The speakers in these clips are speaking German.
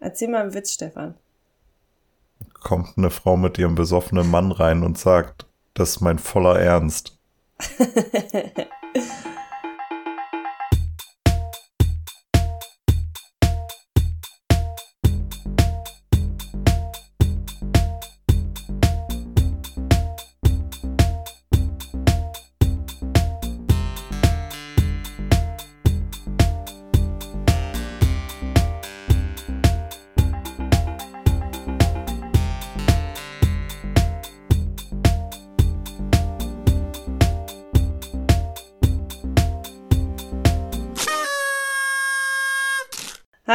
Erzähl mal einen Witz, Stefan. Kommt eine Frau mit ihrem besoffenen Mann rein und sagt, das ist mein voller Ernst.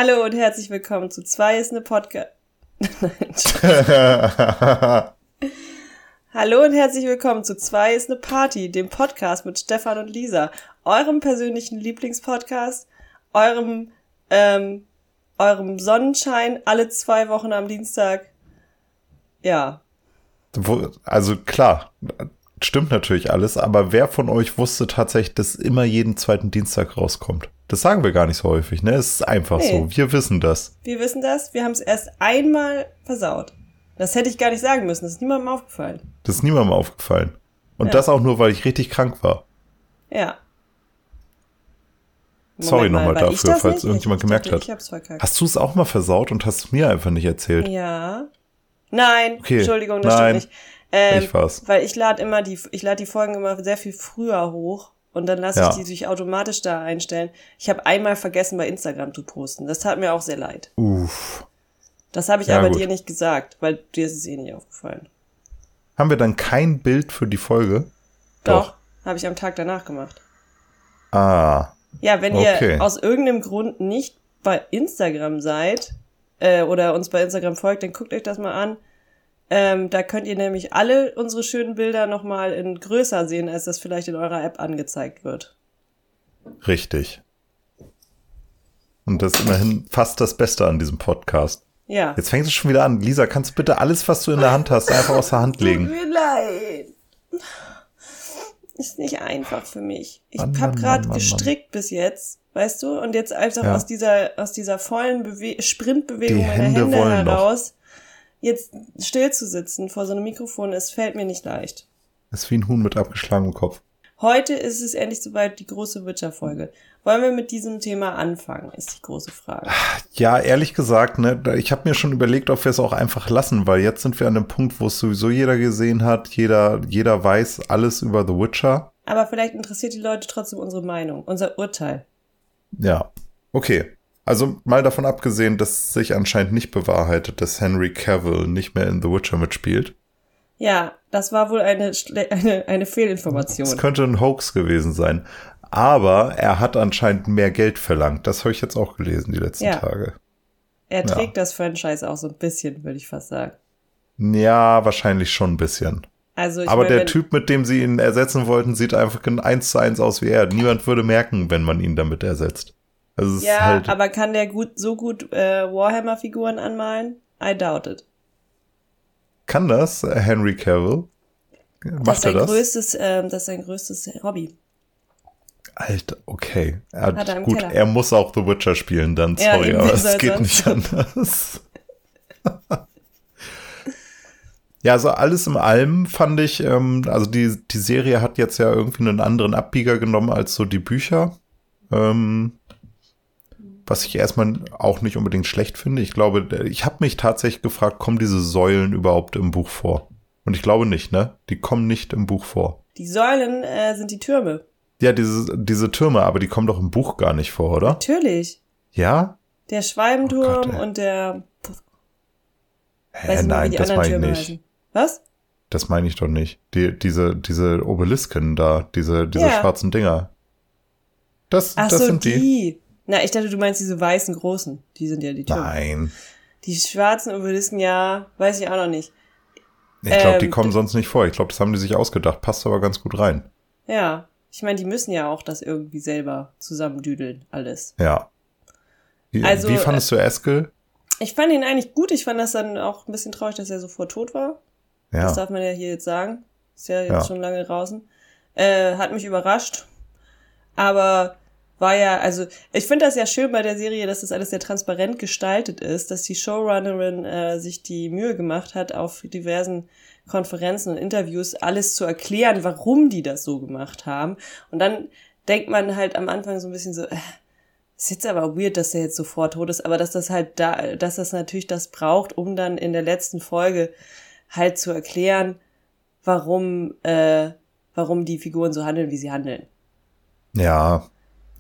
Hallo und herzlich willkommen zu zwei ist eine Podcast. Hallo und herzlich willkommen zu zwei ist eine Party, dem Podcast mit Stefan und Lisa, eurem persönlichen Lieblingspodcast, eurem ähm, eurem Sonnenschein alle zwei Wochen am Dienstag. Ja. Also klar, stimmt natürlich alles, aber wer von euch wusste tatsächlich, dass immer jeden zweiten Dienstag rauskommt? Das sagen wir gar nicht so häufig, ne? Es ist einfach nee. so. Wir wissen das. Wir wissen das. Wir haben es erst einmal versaut. Das hätte ich gar nicht sagen müssen. Das ist niemandem aufgefallen. Das ist niemandem aufgefallen. Und ja. das auch nur, weil ich richtig krank war. Ja. Moment Sorry nochmal dafür, falls nicht? irgendjemand ich gemerkt dachte, hat. Hast du es auch mal versaut und hast es mir einfach nicht erzählt? Ja. Nein, okay. Entschuldigung, das Nein. stimmt nicht. Ähm, ich war's. Weil ich lade immer die, ich lade die Folgen immer sehr viel früher hoch und dann lasse ja. ich die sich automatisch da einstellen. Ich habe einmal vergessen, bei Instagram zu posten. Das tat mir auch sehr leid. Uff. Das habe ich ja, aber gut. dir nicht gesagt, weil dir ist es eh nicht aufgefallen. Haben wir dann kein Bild für die Folge? Doch, Doch. habe ich am Tag danach gemacht. Ah. Ja, wenn okay. ihr aus irgendeinem Grund nicht bei Instagram seid äh, oder uns bei Instagram folgt, dann guckt euch das mal an. Ähm, da könnt ihr nämlich alle unsere schönen Bilder nochmal in größer sehen, als das vielleicht in eurer App angezeigt wird. Richtig. Und das ist immerhin fast das Beste an diesem Podcast. Ja. Jetzt fängt es schon wieder an. Lisa, kannst du bitte alles, was du in der Hand hast, einfach aus der Hand legen? Tut mir leid. Ist nicht einfach für mich. Ich habe gerade gestrickt bis jetzt, weißt du, und jetzt einfach ja. aus dieser aus dieser vollen Bewe Sprintbewegung meiner Hände, Hände heraus jetzt still zu sitzen vor so einem Mikrofon, es fällt mir nicht leicht. Das ist wie ein Huhn mit abgeschlagenem Kopf. Heute ist es endlich soweit die große Witcher-Folge. Wollen wir mit diesem Thema anfangen, ist die große Frage. Ja, ehrlich gesagt, ne, ich habe mir schon überlegt, ob wir es auch einfach lassen, weil jetzt sind wir an dem Punkt, wo es sowieso jeder gesehen hat, jeder, jeder weiß alles über The Witcher. Aber vielleicht interessiert die Leute trotzdem unsere Meinung, unser Urteil. Ja, okay. Also mal davon abgesehen, dass sich anscheinend nicht bewahrheitet, dass Henry Cavill nicht mehr in The Witcher mitspielt. Ja, das war wohl eine, eine, eine Fehlinformation. Es könnte ein Hoax gewesen sein. Aber er hat anscheinend mehr Geld verlangt. Das habe ich jetzt auch gelesen die letzten ja. Tage. Er trägt ja. das Franchise auch so ein bisschen, würde ich fast sagen. Ja, wahrscheinlich schon ein bisschen. Also ich Aber meine, der Typ, mit dem sie ihn ersetzen wollten, sieht einfach eins zu eins aus wie er. Niemand würde merken, wenn man ihn damit ersetzt. Also ja, halt aber kann der gut so gut äh, Warhammer-Figuren anmalen? I doubt it. Kann das äh, Henry Cavill? Macht das ist er das? Größtes, äh, das ist sein größtes Hobby. Alter, okay. Er hat er gut, Keller. er muss auch The Witcher spielen, dann sorry, ja, aber es geht nicht anders. ja, also alles im Allem fand ich, ähm, also die, die Serie hat jetzt ja irgendwie einen anderen Abbieger genommen als so die Bücher. Ähm, was ich erstmal auch nicht unbedingt schlecht finde. Ich glaube, ich habe mich tatsächlich gefragt, kommen diese Säulen überhaupt im Buch vor? Und ich glaube nicht, ne? Die kommen nicht im Buch vor. Die Säulen äh, sind die Türme. Ja, diese, diese Türme, aber die kommen doch im Buch gar nicht vor, oder? Natürlich. Ja? Der Schwalbenturm oh Gott, und der. Hä, Weiß nein, das meine ich nicht. Heißen. Was? Das meine ich doch nicht. Die, diese, diese Obelisken da, diese, diese ja. schwarzen Dinger. Das, Ach das so, sind die. die. Na, ich dachte, du meinst diese weißen großen. Die sind ja die Türme. Nein. Die schwarzen Obelisken, ja, weiß ich auch noch nicht. Ich glaube, ähm, die kommen sonst nicht vor. Ich glaube, das haben die sich ausgedacht. Passt aber ganz gut rein. Ja. Ich meine, die müssen ja auch das irgendwie selber zusammendüdeln, alles. Ja. Wie, also, wie fandest du Eskel? Ich fand ihn eigentlich gut. Ich fand das dann auch ein bisschen traurig, dass er sofort tot war. Ja. Das darf man ja hier jetzt sagen. Ist ja jetzt ja. schon lange draußen. Äh, hat mich überrascht. Aber war ja, also ich finde das ja schön bei der Serie, dass das alles sehr transparent gestaltet ist, dass die Showrunnerin äh, sich die Mühe gemacht hat, auf diversen Konferenzen und Interviews alles zu erklären, warum die das so gemacht haben. Und dann denkt man halt am Anfang so ein bisschen so, äh, ist jetzt aber weird, dass er jetzt sofort tot ist, aber dass das halt da, dass das natürlich das braucht, um dann in der letzten Folge halt zu erklären, warum, äh, warum die Figuren so handeln, wie sie handeln. Ja,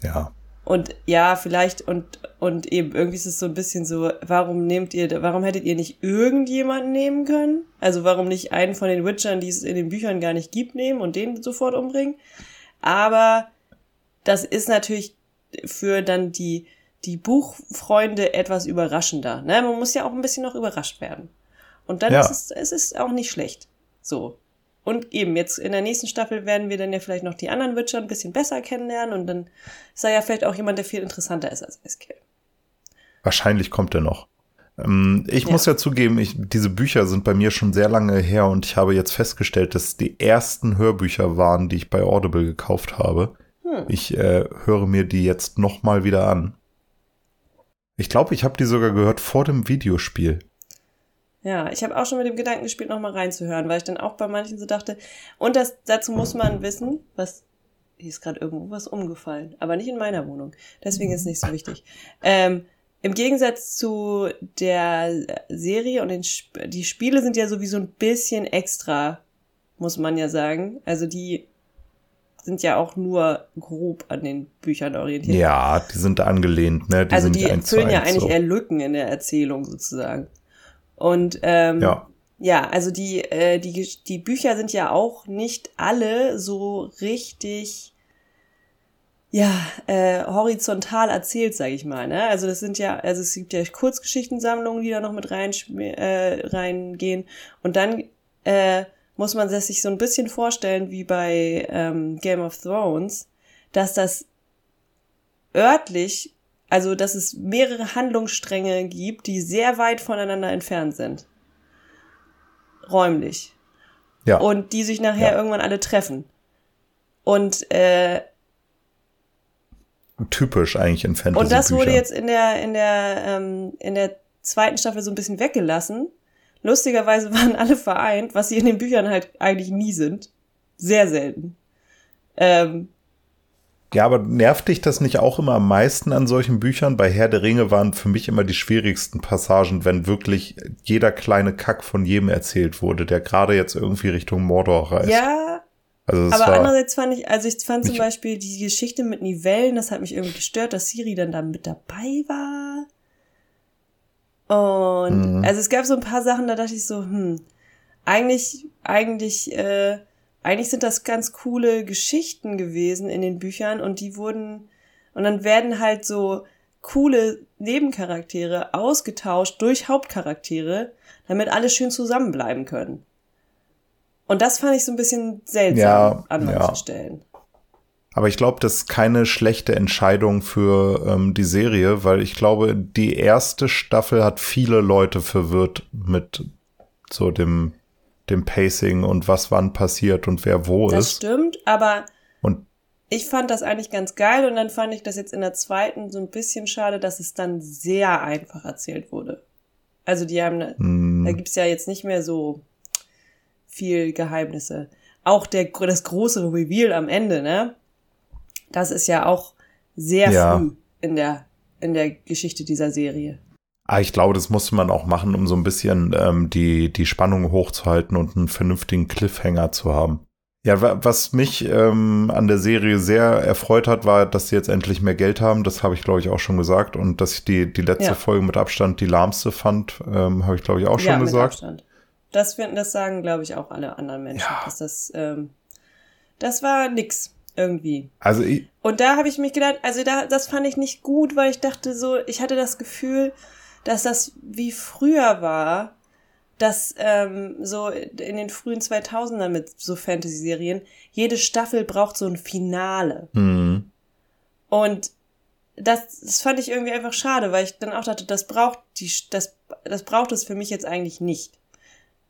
ja. Und ja, vielleicht, und, und eben, irgendwie ist es so ein bisschen so, warum nehmt ihr, warum hättet ihr nicht irgendjemanden nehmen können? Also warum nicht einen von den Witchern, die es in den Büchern gar nicht gibt, nehmen und den sofort umbringen? Aber das ist natürlich für dann die, die Buchfreunde etwas überraschender. Ne? Man muss ja auch ein bisschen noch überrascht werden. Und dann ja. ist es, es ist auch nicht schlecht. So. Und eben, jetzt in der nächsten Staffel werden wir dann ja vielleicht noch die anderen Witcher ein bisschen besser kennenlernen und dann ist er ja vielleicht auch jemand, der viel interessanter ist als Eskill. Wahrscheinlich kommt er noch. Ähm, ich ja. muss ja zugeben, ich, diese Bücher sind bei mir schon sehr lange her und ich habe jetzt festgestellt, dass die ersten Hörbücher waren, die ich bei Audible gekauft habe. Hm. Ich äh, höre mir die jetzt nochmal wieder an. Ich glaube, ich habe die sogar gehört vor dem Videospiel. Ja, ich habe auch schon mit dem Gedanken gespielt, nochmal reinzuhören, weil ich dann auch bei manchen so dachte, und das, dazu muss man wissen, was, hier ist gerade irgendwo was umgefallen, aber nicht in meiner Wohnung. Deswegen ist es nicht so wichtig. Ähm, Im Gegensatz zu der Serie und den Sp die Spiele sind ja sowieso ein bisschen extra, muss man ja sagen. Also die sind ja auch nur grob an den Büchern orientiert. Ja, die sind angelehnt, ne? Die also die füllen ja eigentlich so. eher Lücken in der Erzählung sozusagen. Und ähm, ja. ja, also die, äh, die, die Bücher sind ja auch nicht alle so richtig ja, äh, horizontal erzählt, sage ich mal. Ne? Also das sind ja, also es gibt ja Kurzgeschichtensammlungen, die da noch mit rein, äh, reingehen. Und dann äh, muss man sich so ein bisschen vorstellen wie bei ähm, Game of Thrones, dass das örtlich also, dass es mehrere Handlungsstränge gibt, die sehr weit voneinander entfernt sind. Räumlich. Ja. Und die sich nachher ja. irgendwann alle treffen. Und äh, typisch eigentlich in Fantasy. Und das wurde jetzt in der in der ähm, in der zweiten Staffel so ein bisschen weggelassen. Lustigerweise waren alle vereint, was sie in den Büchern halt eigentlich nie sind. Sehr selten. Ähm, ja, aber nervt dich das nicht auch immer am meisten an solchen Büchern? Bei Herr der Ringe waren für mich immer die schwierigsten Passagen, wenn wirklich jeder kleine Kack von jedem erzählt wurde, der gerade jetzt irgendwie Richtung Mordor reist. Ja. Also aber andererseits fand ich, also ich fand zum Beispiel die Geschichte mit Nivellen, das hat mich irgendwie gestört, dass Siri dann da mit dabei war. Und mhm. also es gab so ein paar Sachen, da dachte ich so, hm, eigentlich, eigentlich, äh, eigentlich sind das ganz coole Geschichten gewesen in den Büchern und die wurden, und dann werden halt so coole Nebencharaktere ausgetauscht durch Hauptcharaktere, damit alle schön zusammenbleiben können. Und das fand ich so ein bisschen seltsam ja, an manchen ja. Stellen. Aber ich glaube, das ist keine schlechte Entscheidung für ähm, die Serie, weil ich glaube, die erste Staffel hat viele Leute verwirrt mit so dem dem Pacing und was wann passiert und wer wo das ist. Das stimmt, aber und ich fand das eigentlich ganz geil und dann fand ich das jetzt in der zweiten so ein bisschen schade, dass es dann sehr einfach erzählt wurde. Also die haben, mm. da gibt's ja jetzt nicht mehr so viel Geheimnisse. Auch der, das große Reveal am Ende, ne? Das ist ja auch sehr ja. früh in der, in der Geschichte dieser Serie. Ah, ich glaube, das musste man auch machen, um so ein bisschen ähm, die, die Spannung hochzuhalten und einen vernünftigen Cliffhanger zu haben. Ja, was mich ähm, an der Serie sehr erfreut hat, war, dass sie jetzt endlich mehr Geld haben. Das habe ich, glaube ich, auch schon gesagt. Und dass ich die, die letzte ja. Folge mit Abstand die lahmste fand, ähm, habe ich, glaube ich, auch ja, schon gesagt. Mit Abstand. Das das sagen, glaube ich, auch alle anderen Menschen. Ja. Dass das, ähm, das war nix irgendwie. Also ich Und da habe ich mich gedacht, also da, das fand ich nicht gut, weil ich dachte so, ich hatte das Gefühl, dass das wie früher war, dass ähm, so in den frühen 2000ern mit so Fantasy-Serien, jede Staffel braucht so ein Finale. Mhm. Und das, das fand ich irgendwie einfach schade, weil ich dann auch dachte, das braucht die, das, das braucht es für mich jetzt eigentlich nicht.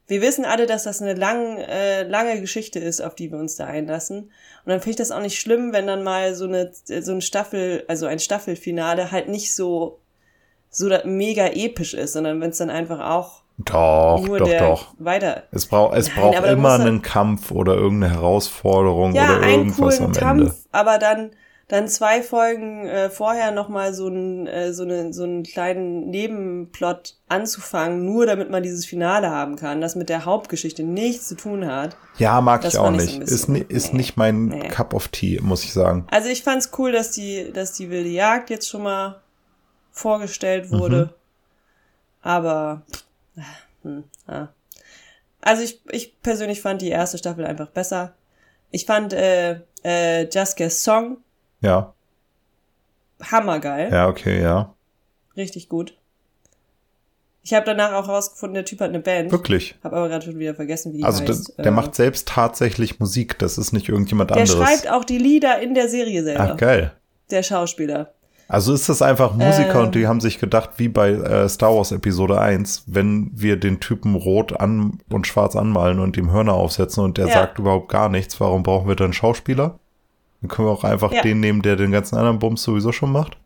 wir wissen alle, dass das eine lang, äh, lange Geschichte ist, auf die wir uns da einlassen. Und dann finde ich das auch nicht schlimm, wenn dann mal so eine, so eine Staffel, also ein Staffelfinale halt nicht so, so mega episch ist, sondern wenn es dann einfach auch doch, nur doch, doch. Weiter. Es, braucht es Nein, braucht immer einen Kampf oder irgendeine Herausforderung ja, oder irgendwas einen coolen am Ende. Kampf, aber dann dann zwei Folgen äh, vorher nochmal so, ein, äh, so, eine, so einen kleinen Nebenplot anzufangen, nur damit man dieses Finale haben kann, das mit der Hauptgeschichte nichts zu tun hat. Ja, mag ich auch nicht. So ist, ist nee, nicht mein nee. Cup of Tea, muss ich sagen. Also ich fand's cool, dass die, dass die wilde Jagd jetzt schon mal vorgestellt wurde. Mhm. Aber hm, ja. also ich, ich persönlich fand die erste Staffel einfach besser. Ich fand äh, äh, Jaskes Song ja. Hammergeil. Ja, okay, ja. Richtig gut. Ich habe danach auch rausgefunden, der Typ hat eine Band. Wirklich. Habe aber gerade schon wieder vergessen, wie die also heißt. Also der, der äh, macht selbst tatsächlich Musik, das ist nicht irgendjemand der anderes. Der schreibt auch die Lieder in der Serie selber. Ach, geil. Der Schauspieler. Also ist das einfach Musiker ähm, und die haben sich gedacht, wie bei äh, Star Wars Episode 1, wenn wir den Typen rot an und schwarz anmalen und ihm Hörner aufsetzen und der ja. sagt überhaupt gar nichts, warum brauchen wir dann Schauspieler? Dann können wir auch einfach ja. den nehmen, der den ganzen anderen Bums sowieso schon macht.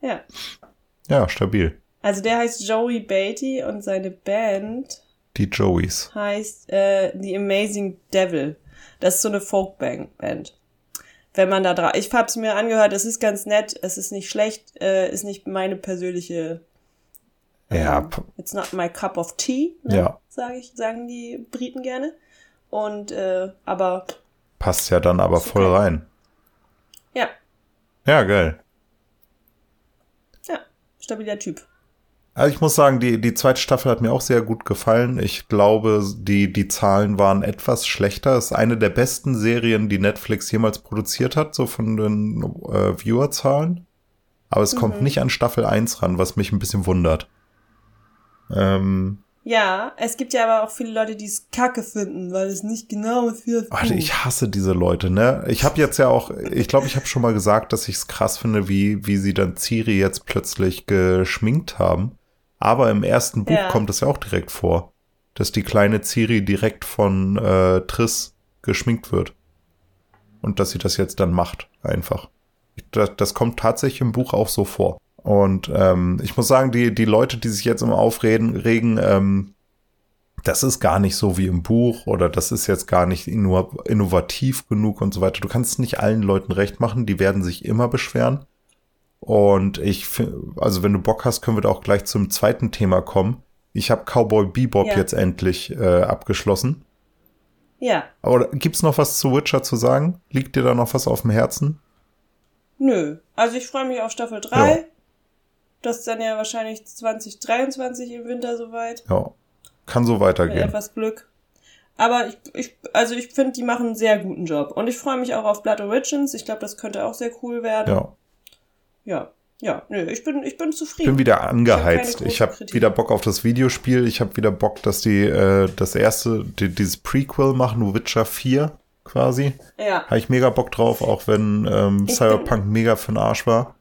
Ja. Ja, stabil. Also der heißt Joey Beatty und seine Band. Die Joeys. Heißt äh, The Amazing Devil. Das ist so eine Folkband. Wenn man da drauf. Ich hab's mir angehört, es ist ganz nett, es ist nicht schlecht, äh, ist nicht meine persönliche. Ja. Um, it's not my cup of tea, ne? ja. Sag ich, sagen die Briten gerne. Und äh, aber Passt ja dann aber voll rein. Ja. Ja, geil. Ja, stabiler Typ. Also ich muss sagen, die, die zweite Staffel hat mir auch sehr gut gefallen. Ich glaube, die, die Zahlen waren etwas schlechter. Es ist eine der besten Serien, die Netflix jemals produziert hat, so von den äh, Viewerzahlen. Aber es mhm. kommt nicht an Staffel 1 ran, was mich ein bisschen wundert. Ähm, ja, es gibt ja aber auch viele Leute, die es kacke finden, weil es nicht genau für. Warte, ich hasse diese Leute, ne? Ich habe jetzt ja auch, ich glaube, ich habe schon mal gesagt, dass ich es krass finde, wie, wie sie dann Ciri jetzt plötzlich geschminkt haben. Aber im ersten Buch ja. kommt es ja auch direkt vor, dass die kleine Ciri direkt von äh, Triss geschminkt wird. Und dass sie das jetzt dann macht, einfach. Das, das kommt tatsächlich im Buch auch so vor. Und ähm, ich muss sagen, die, die Leute, die sich jetzt immer aufreden, regen, ähm, das ist gar nicht so wie im Buch oder das ist jetzt gar nicht innovativ genug und so weiter. Du kannst nicht allen Leuten recht machen, die werden sich immer beschweren. Und ich also wenn du Bock hast, können wir da auch gleich zum zweiten Thema kommen. Ich habe Cowboy Bebop ja. jetzt endlich äh, abgeschlossen. Ja. Aber gibt's noch was zu Witcher zu sagen? Liegt dir da noch was auf dem Herzen? Nö. Also ich freue mich auf Staffel 3. Ja. Das ist dann ja wahrscheinlich 2023 im Winter soweit. Ja, kann so weitergehen. Mit etwas Glück. Aber ich, ich also ich finde, die machen einen sehr guten Job. Und ich freue mich auch auf Blood Origins. Ich glaube, das könnte auch sehr cool werden. Ja. Ja. Ja, nö, ich bin, ich bin zufrieden. Ich bin wieder angeheizt. Ich habe hab wieder Bock auf das Videospiel. Ich habe wieder Bock, dass die äh, das erste, die, dieses Prequel machen, Witcher 4 quasi. Ja. Habe ich mega Bock drauf, auch wenn ähm, Cyberpunk mega für den Arsch war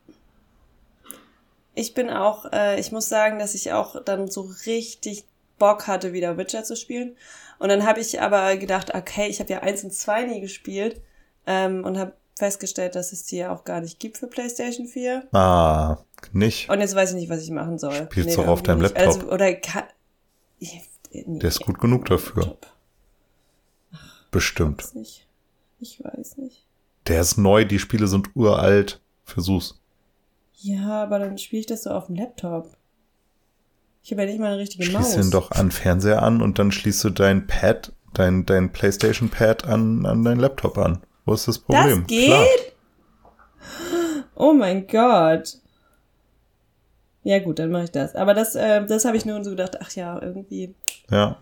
ich bin auch, äh, ich muss sagen, dass ich auch dann so richtig Bock hatte, wieder Witcher zu spielen. Und dann habe ich aber gedacht, okay, ich habe ja eins und zwei nie gespielt ähm, und habe festgestellt, dass es die ja auch gar nicht gibt für PlayStation 4. Ah, nicht. Und jetzt weiß ich nicht, was ich machen soll. Spielst nee, du auf deinem Laptop? Also, oder kann, nee, Der ist gut genug dafür. Ach, Bestimmt. Ich weiß nicht. Ich weiß nicht. Der ist neu, die Spiele sind uralt. Versuch's. Ja, aber dann spiele ich das so auf dem Laptop. Ich habe ja nicht mal eine richtige Schließ Maus. Schließ den doch an Fernseher an und dann schließt du dein Pad, dein, dein Playstation Pad an, an dein Laptop an. Wo ist das Problem? Das geht? Klar. Oh mein Gott. Ja gut, dann mache ich das. Aber das, äh, das habe ich nur so gedacht, ach ja, irgendwie. Ja.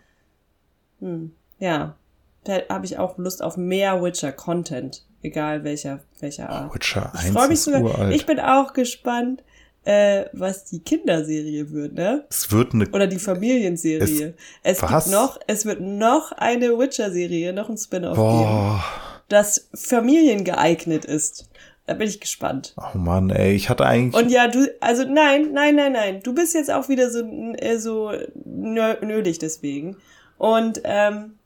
Hm, ja. Da habe ich auch Lust auf mehr Witcher-Content egal welcher, welcher Art. Witcher 1 ich freue mich sogar. Uralt. Ich bin auch gespannt, äh, was die Kinderserie wird, ne? Es wird eine oder die Familienserie. Es, es was? gibt noch, es wird noch eine Witcher-Serie, noch ein Spin-off geben, das familiengeeignet ist. Da bin ich gespannt. Oh Mann, ey, ich hatte eigentlich. Und ja, du, also nein, nein, nein, nein. Du bist jetzt auch wieder so, äh, so nölig deswegen. Und ähm,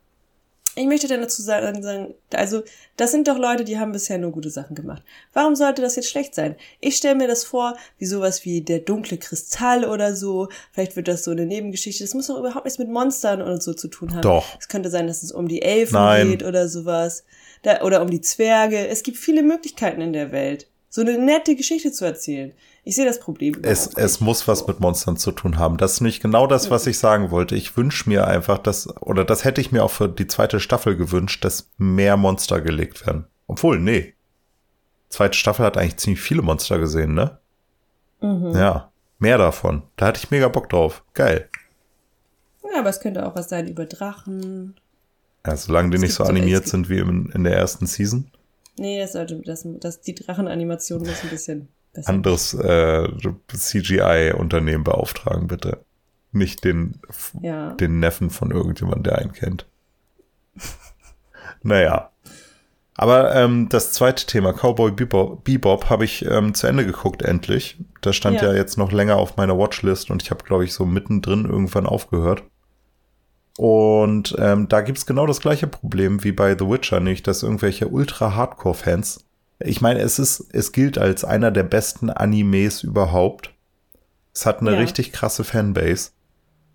ich möchte dann dazu sagen, also das sind doch Leute, die haben bisher nur gute Sachen gemacht. Warum sollte das jetzt schlecht sein? Ich stelle mir das vor, wie sowas wie der dunkle Kristall oder so. Vielleicht wird das so eine Nebengeschichte. Das muss doch überhaupt nichts mit Monstern und so zu tun haben. Doch. Es könnte sein, dass es um die Elfen Nein. geht oder sowas. Da, oder um die Zwerge. Es gibt viele Möglichkeiten in der Welt, so eine nette Geschichte zu erzählen. Ich sehe das Problem. Es, es muss was mit Monstern zu tun haben. Das ist nicht genau das, was ich sagen wollte. Ich wünsche mir einfach, dass, oder das hätte ich mir auch für die zweite Staffel gewünscht, dass mehr Monster gelegt werden. Obwohl, nee. Zweite Staffel hat eigentlich ziemlich viele Monster gesehen, ne? Mhm. Ja. Mehr davon. Da hatte ich mega Bock drauf. Geil. Ja, aber es könnte auch was sein über Drachen. Ja, solange die Es nicht so animiert sind wie in, in der ersten Season. Nee, das sollte, das, das, die Drachenanimation muss ein bisschen. Anderes äh, CGI-Unternehmen beauftragen, bitte. Nicht den, Ja. den Neffen von irgendjemandem, der einen kennt. naja. Aber ähm, das zweite Thema, Cowboy Bebop, Bebop habe ich ähm, zu Ende geguckt, endlich. Das stand ja. Ja. jetzt noch länger auf meiner Watchlist und ich habe, glaube ich, so mittendrin irgendwann aufgehört. Und ähm, da gibt's genau das gleiche Problem wie bei The Witcher, nämlich dass irgendwelche Ultra-Hardcore-Fans. Ich meine, es ist, es gilt als einer der besten Animes überhaupt. Es hat eine Ja. richtig krasse Fanbase.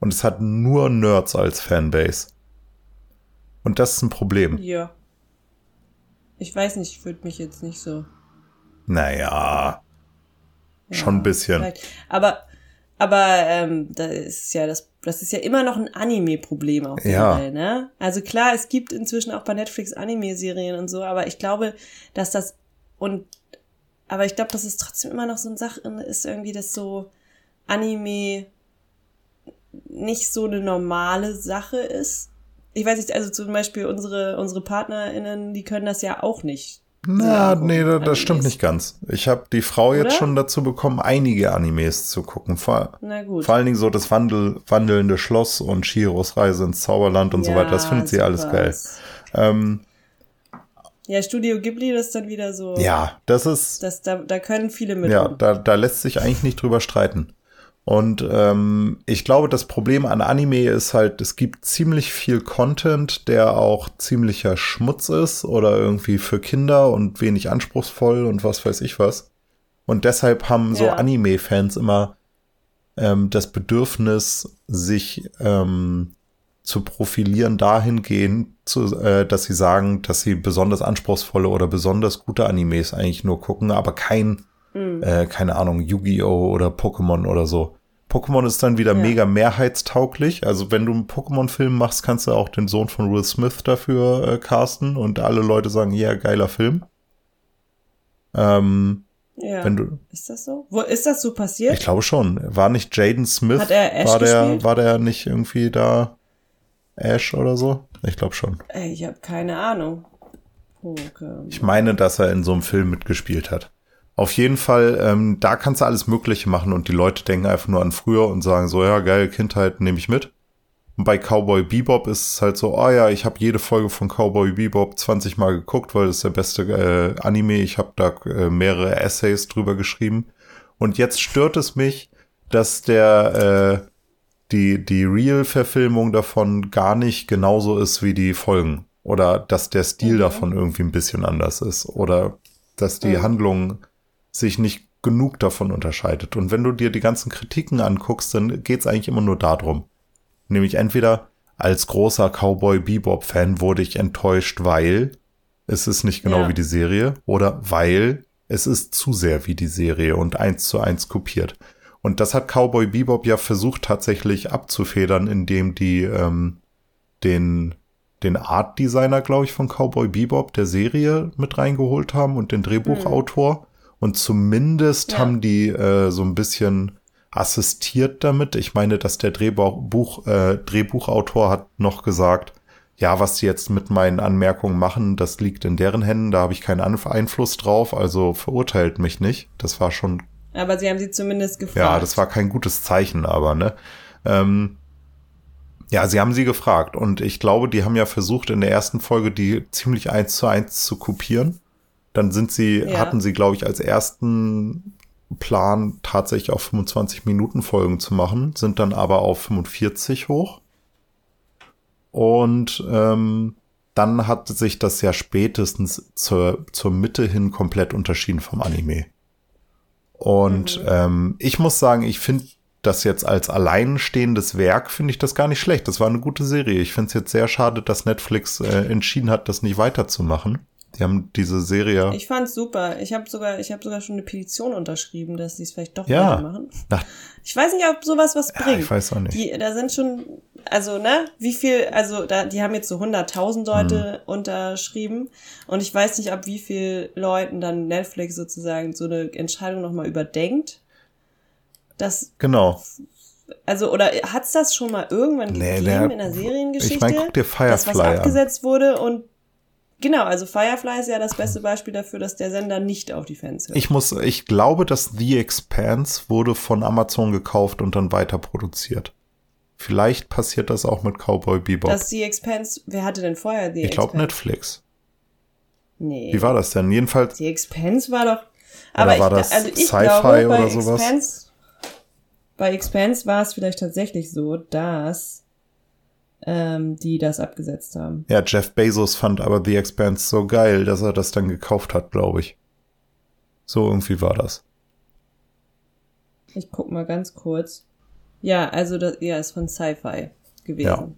Und es hat nur Nerds als Fanbase. Und das ist ein Problem. Ja. Ich weiß nicht, ich würde mich jetzt nicht so. Naja, Ja, schon ein bisschen. vielleicht. Aber, aber ähm, das ist ja das, das ist ja immer noch ein Anime-Problem auch Ja. generell, ne? Also klar, es gibt inzwischen auch bei Netflix Anime-Serien und so, aber ich glaube, dass das und aber ich glaube, dass es trotzdem immer noch so eine Sache ist, irgendwie, dass so Anime nicht so eine normale Sache ist. Ich weiß nicht, also zum Beispiel unsere, unsere PartnerInnen, die können das ja auch nicht. Na, Ja, nee, da, das stimmt nicht ganz. Ich habe die Frau jetzt Oder? schon dazu bekommen, einige Animes zu gucken. Vor, Na gut. vor allen Dingen so das Wandel, wandelnde Schloss und Shiros Reise ins Zauberland und so Ja, weiter. Das findet sie alles geil. Ähm, Ja, Studio Ghibli, das ist dann wieder so. ja, das ist, Das, da, da können viele mit. ja, da, da lässt sich eigentlich nicht drüber streiten. Und ähm, ich glaube, das Problem an Anime ist halt, es gibt ziemlich viel Content, der auch ziemlicher Schmutz ist oder irgendwie für Kinder und wenig anspruchsvoll und was weiß ich was. Und deshalb haben so Ja. Anime-Fans immer ähm, das Bedürfnis, sich ähm, zu profilieren dahingehend, zu, äh, dass sie sagen, dass sie besonders anspruchsvolle oder besonders gute Animes eigentlich nur gucken, aber kein Mhm. äh, keine Ahnung, Yu-Gi-Oh! oder Pokémon oder so. Pokémon ist dann wieder Ja. mega mehrheitstauglich. Also wenn du einen Pokémon-Film machst, kannst du auch den Sohn von Will Smith dafür äh, casten und alle Leute sagen, ja, geiler Film. Ähm, ja. wenn du, ist das so? Wo ist das so passiert? ich glaube schon. War nicht Jaden Smith? Hat er Ash war der, gespielt? war der nicht irgendwie da Ash oder so? Ich glaube schon. Ich habe keine Ahnung. Pokémon. Ich meine, dass er in so einem Film mitgespielt hat. Auf jeden Fall, ähm, da kannst du alles Mögliche machen und die Leute denken einfach nur an früher und sagen so, ja, geil, Kindheit nehme ich mit. Und bei Cowboy Bebop ist es halt so, oh ja, ich habe jede Folge von Cowboy Bebop 20 Mal geguckt, weil das ist der beste äh, Anime. Ich habe da äh, mehrere Essays drüber geschrieben. Und jetzt stört es mich, dass der äh, die, die Real-Verfilmung davon gar nicht genauso ist wie die Folgen. Oder dass der Stil Mhm. davon irgendwie ein bisschen anders ist. Oder dass die Mhm. Handlung sich nicht genug davon unterscheidet. Und wenn du dir die ganzen Kritiken anguckst, dann geht's eigentlich immer nur darum. Nämlich entweder als großer Cowboy Bebop-Fan wurde ich enttäuscht, weil es ist nicht genau Ja. wie die Serie oder weil es ist zu sehr wie die Serie und eins zu eins kopiert. Und das hat Cowboy Bebop ja versucht tatsächlich abzufedern, indem die ähm, den, den Art Designer, glaube ich, von Cowboy Bebop der Serie mit reingeholt haben und den Drehbuchautor. Und zumindest Ja. haben die äh, so ein bisschen assistiert damit. Ich meine, dass der Drehbuch, Buch, äh, Drehbuchautor hat noch gesagt, ja, was die jetzt mit meinen Anmerkungen machen, das liegt in deren Händen, da habe ich keinen Einfluss drauf, also verurteilt mich nicht. Das war schon Aber sie haben sie zumindest gefragt. ja, das war kein gutes Zeichen, aber ne. Ähm, ja, sie haben sie gefragt und ich glaube, die haben ja versucht in der ersten Folge die ziemlich eins zu eins zu kopieren. Dann sind sie, Ja. hatten sie, glaube ich, als ersten Plan tatsächlich auf 25 Minuten Folgen zu machen, sind dann aber auf 45 hoch. und ähm, dann hat sich das ja spätestens zur, zur Mitte hin komplett unterschieden vom Anime. Und mhm. ähm, ich muss sagen, ich finde das jetzt als alleinstehendes Werk, finde ich das gar nicht schlecht. Das war eine gute Serie. Ich finde es jetzt sehr schade, dass Netflix äh, entschieden hat, das nicht weiterzumachen. Die haben diese Serie. Ich fand's super. Ich habe sogar, ich habe sogar schon eine Petition unterschrieben, dass sie es vielleicht doch ja. Nach ich weiß nicht, ob sowas was bringt. Ja, ich weiß auch nicht. Die, da sind schon, also ne, wie viel, also da, die haben jetzt so 100.000 Leute hm. unterschrieben und ich weiß nicht, ab wie viel Leuten dann Netflix sozusagen so eine Entscheidung nochmal überdenkt. Das genau. Also, oder hat's das schon mal irgendwann nee, gegeben der, in der Seriengeschichte? Ich meine, guck dir Firefly dass was abgesetzt wurde und Genau, also Firefly ist ja das beste Beispiel dafür, dass der Sender nicht auf die Fans hört. Ich muss, ich glaube, dass The Expanse wurde von Amazon gekauft und dann weiter produziert. Vielleicht passiert das auch mit Cowboy Bebop. Dass The Expanse, wer hatte denn vorher The Ich glaube Netflix. Nee. Wie war das denn? Jedenfalls. The Expanse war doch. Aber oder war ich, das also ich Sci-Fi glaube, oder sowas? Expanse, bei Expanse war es vielleicht tatsächlich so, dass ähm, die das abgesetzt haben. Ja, Jeff Bezos fand aber The Expanse so geil, dass er das dann gekauft hat, glaube ich. So irgendwie war das. Ich guck mal ganz kurz. Ja, also das ja, ist von Sci-Fi gewesen. Ja.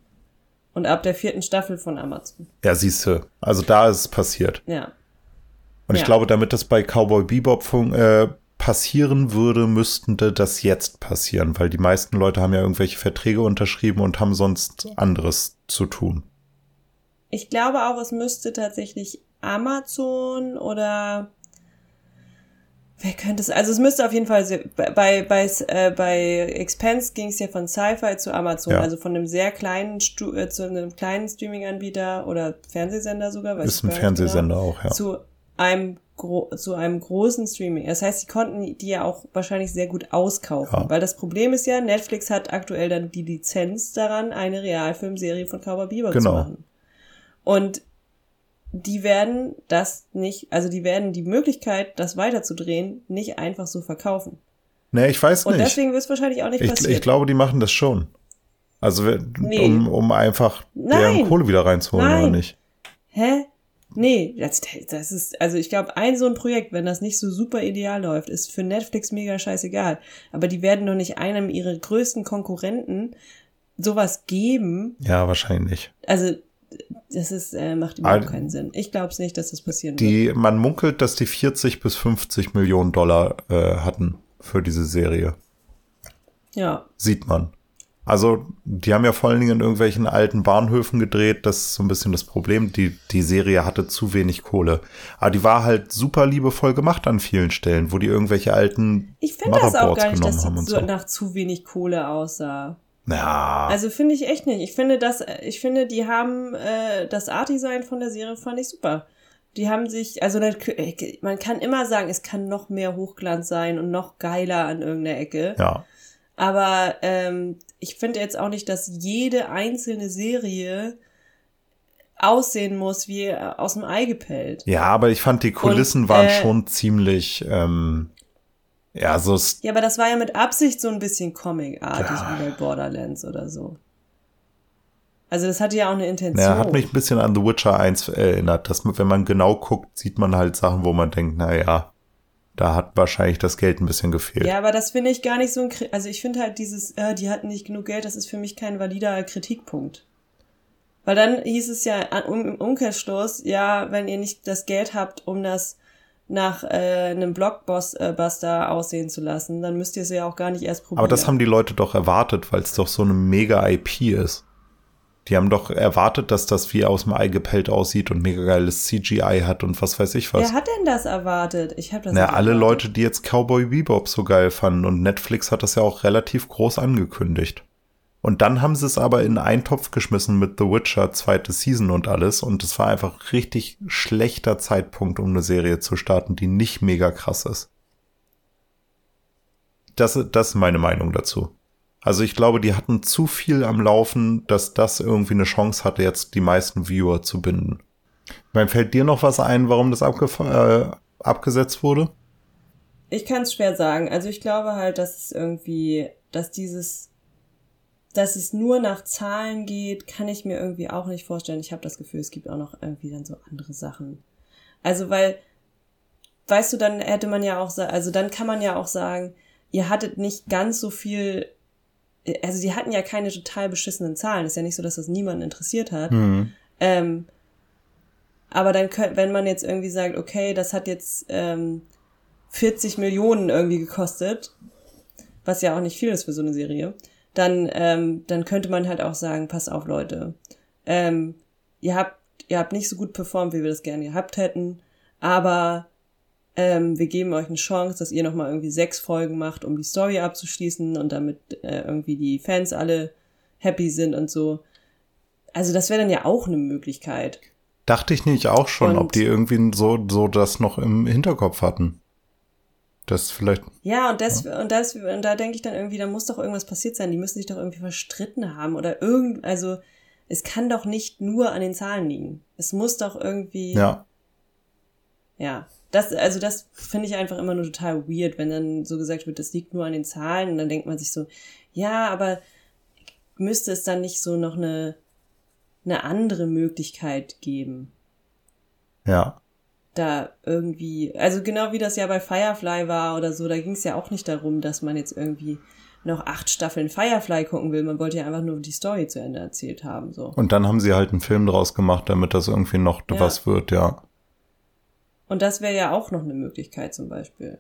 Und ab der vierten Staffel von Amazon. Ja, siehst du. Also da ist es passiert. Ja. Und ich Ja. glaube, damit das bei Cowboy Bebop fun äh, passieren würde, müssten das jetzt passieren, weil die meisten Leute haben ja irgendwelche Verträge unterschrieben und haben sonst anderes zu tun. Ich glaube auch, es müsste tatsächlich Amazon oder wer könnte es? Also es müsste auf jeden Fall bei bei äh, bei Expense ging es ja von Sci-Fi zu Amazon, Ja. also von einem sehr kleinen Stu äh, zu einem kleinen Streaming-Anbieter oder Fernsehsender sogar, Ist ein genau, Fernsehsender auch, ja. zu einem zu einem großen Streaming. Das heißt, sie konnten die ja auch wahrscheinlich sehr gut auskaufen, Ja. weil das Problem ist ja, Netflix hat aktuell dann die Lizenz daran, eine Realfilmserie von Cowboy Bebop zu Genau. machen. Und die werden das nicht, also die werden die Möglichkeit, das weiterzudrehen, nicht einfach so verkaufen. Nee, ich weiß Und nicht. deswegen wird es wahrscheinlich auch nicht Ich, passieren. ich glaube, die machen das schon. Also, Nee. um, um einfach deren Nein. Kohle wieder reinzuholen, oder Nein. nicht? Hä? Nee, das, das ist, also ich glaube, ein so ein Projekt, wenn das nicht so super ideal läuft, ist für Netflix mega scheißegal. Aber die werden doch nicht einem ihrer größten Konkurrenten sowas geben. Ja, wahrscheinlich. Also, das ist, äh, macht überhaupt Ah, keinen Sinn. Ich glaube es nicht, dass das passieren wird. Die, man munkelt, dass die 40 bis 50 Millionen Dollar äh, hatten für diese Serie. Ja. Sieht man. Also, die haben ja vor allen Dingen in irgendwelchen alten Bahnhöfen gedreht. Das ist so ein bisschen das Problem. Die, die Serie hatte zu wenig Kohle. Aber die war halt super liebevoll gemacht an vielen Stellen, wo die irgendwelche alten Ich finde das auch gar nicht, dass die so nach zu wenig Kohle aussah. Ja, Also finde ich echt nicht. Ich finde das, ich finde, die haben äh, das Art-Design von der Serie fand ich super. Die haben sich, also man kann immer sagen, es kann noch mehr Hochglanz sein und noch geiler an irgendeiner Ecke. ja. Aber ähm, ich finde jetzt auch nicht, dass jede einzelne Serie aussehen muss wie äh, aus dem Ei gepellt. Ja, aber ich fand, die Kulissen Und, waren äh, schon ziemlich, ähm, ja, so, s- Ja, aber das war ja mit Absicht so ein bisschen Comic-artig Ja. wie bei Borderlands oder so. Also das hatte ja auch eine Intention. ja, hat mich ein bisschen an The Witcher 1 erinnert. Dass man, wenn man genau guckt, sieht man halt Sachen, wo man denkt, na ja, da hat wahrscheinlich das Geld ein bisschen gefehlt. Ja, aber das finde ich gar nicht so ein, Kri- also ich finde halt dieses, äh, die hatten nicht genug Geld, das ist für mich kein valider Kritikpunkt. Weil dann hieß es ja im Umkehrschluss, ja, wenn ihr nicht das Geld habt, um das nach äh, einem Blockbuster aussehen zu lassen, dann müsst ihr es ja auch gar nicht erst probieren. Aber das haben die Leute doch erwartet, weil es doch so eine mega IP ist. Die haben doch erwartet, dass das wie aus dem Ei gepellt aussieht und mega geiles CGI hat und was weiß ich was. Wer hat denn das erwartet? Ich habe das Na, nicht alle erwartet. Leute, die jetzt Cowboy Bebop so geil fanden und Netflix hat das ja auch relativ groß angekündigt. Und dann haben sie es aber in einen Topf geschmissen mit The Witcher, zweite Season und alles. Und es war einfach richtig schlechter Zeitpunkt, um eine Serie zu starten, die nicht mega krass ist. Das, das ist meine Meinung dazu. Also ich glaube, die hatten zu viel am Laufen, dass das irgendwie eine Chance hatte, jetzt die meisten Viewer zu binden. Ich meine, fällt dir noch was ein, warum das abgef äh, abgesetzt wurde? Ich kann es schwer sagen. Also ich glaube halt, dass es irgendwie, dass dieses, dass es nur nach Zahlen geht, kann ich mir irgendwie auch nicht vorstellen. Ich habe das Gefühl, es gibt auch noch irgendwie dann so andere Sachen. Also weil, weißt du, dann hätte man ja auch, also dann kann man ja auch sagen, ihr hattet nicht ganz so viel, also die hatten ja keine total beschissenen Zahlen. Ist ja nicht so, dass das niemanden interessiert hat. Mhm. Ähm, aber dann, wenn man jetzt irgendwie sagt, okay, das hat jetzt ähm, 40 Millionen irgendwie gekostet, was ja auch nicht viel ist für so eine Serie, dann, ähm, dann könnte man halt auch sagen, pass auf, Leute, ähm, ihr habt, ihr habt nicht so gut performt, wie wir das gerne gehabt hätten, aber ähm, wir geben euch eine Chance, dass ihr nochmal irgendwie sechs Folgen macht, um die Story abzuschließen und damit äh, irgendwie die Fans alle happy sind und so. Also das wäre dann ja auch eine Möglichkeit. Dachte ich nicht auch schon, und, ob die irgendwie so, so das noch im Hinterkopf hatten. Das vielleicht. Ja, und das, ja. und das, und da denke ich dann irgendwie, da muss doch irgendwas passiert sein. Die müssen sich doch irgendwie verstritten haben oder irgend, also, es kann doch nicht nur an den Zahlen liegen. Es muss doch irgendwie. Ja. Ja. Das, also das finde ich einfach immer nur total weird, wenn dann so gesagt wird, das liegt nur an den Zahlen und dann denkt man sich so, ja, aber müsste es dann nicht so noch eine, eine andere Möglichkeit geben? Ja da irgendwie, also genau wie das ja bei Firefly war oder so, da ging es ja auch nicht darum, dass man jetzt irgendwie noch acht Staffeln Firefly gucken will. Man wollte ja einfach nur die Story zu Ende erzählt haben. So. Und dann haben sie halt einen Film draus gemacht, damit das irgendwie noch ja. was wird, ja. Und das wäre ja auch noch eine Möglichkeit, zum Beispiel,